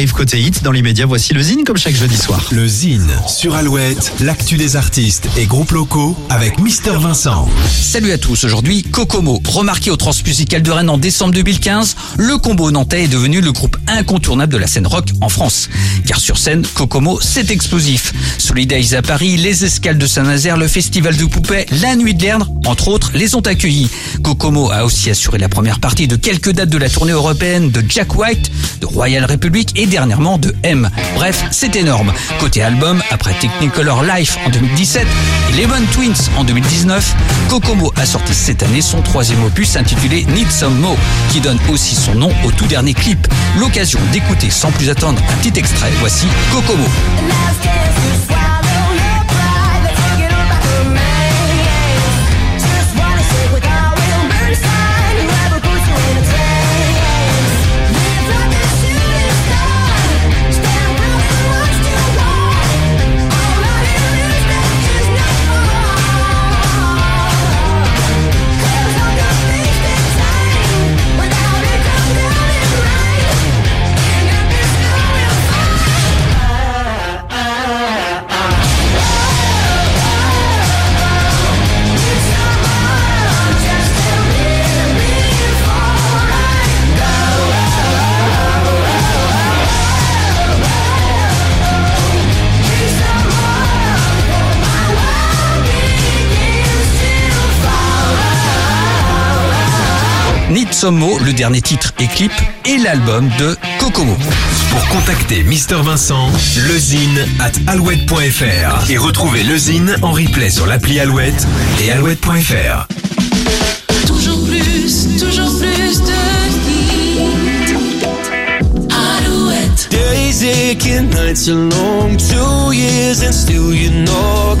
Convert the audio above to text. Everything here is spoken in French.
arrive côté hit. Dans l'immédiat, voici le Zine comme chaque jeudi soir. Le Zine sur Alouette, l'actu des artistes et groupes locaux avec Mister Vincent. Salut à tous, aujourd'hui Kokomo. Remarqué au Transmusical de Rennes en décembre 2015, le combo nantais est devenu le groupe incontournable de la scène rock en France. Car sur scène, Kokomo, c'est explosif. Solidays à Paris, les escales de Saint-Nazaire, le festival de poupées, la nuit de l'Erdre, entre autres, les ont accueillis. Kokomo a aussi assuré la première partie de quelques dates de la tournée européenne de Jack White, de Royal Republic et dernièrement de M. Bref, c'est énorme. Côté album, après Technicolor Life en 2017 et Lemon Twins en 2019, Kokomo a sorti cette année son troisième opus intitulé Need Some Mo, qui donne aussi son nom au tout dernier clip. L'occasion d'écouter sans plus attendre un petit extrait. Voici Kokomo. Need Some Mo, le dernier titre et clip, et l'album de Kokomo. Pour contacter Mister Vincent, lezine at alouette.fr et retrouver lezine en replay sur l'appli Alouette et alouette.fr. Toujours plus, toujours plus de. Alouette. Days aching, nights are long, two years and still you know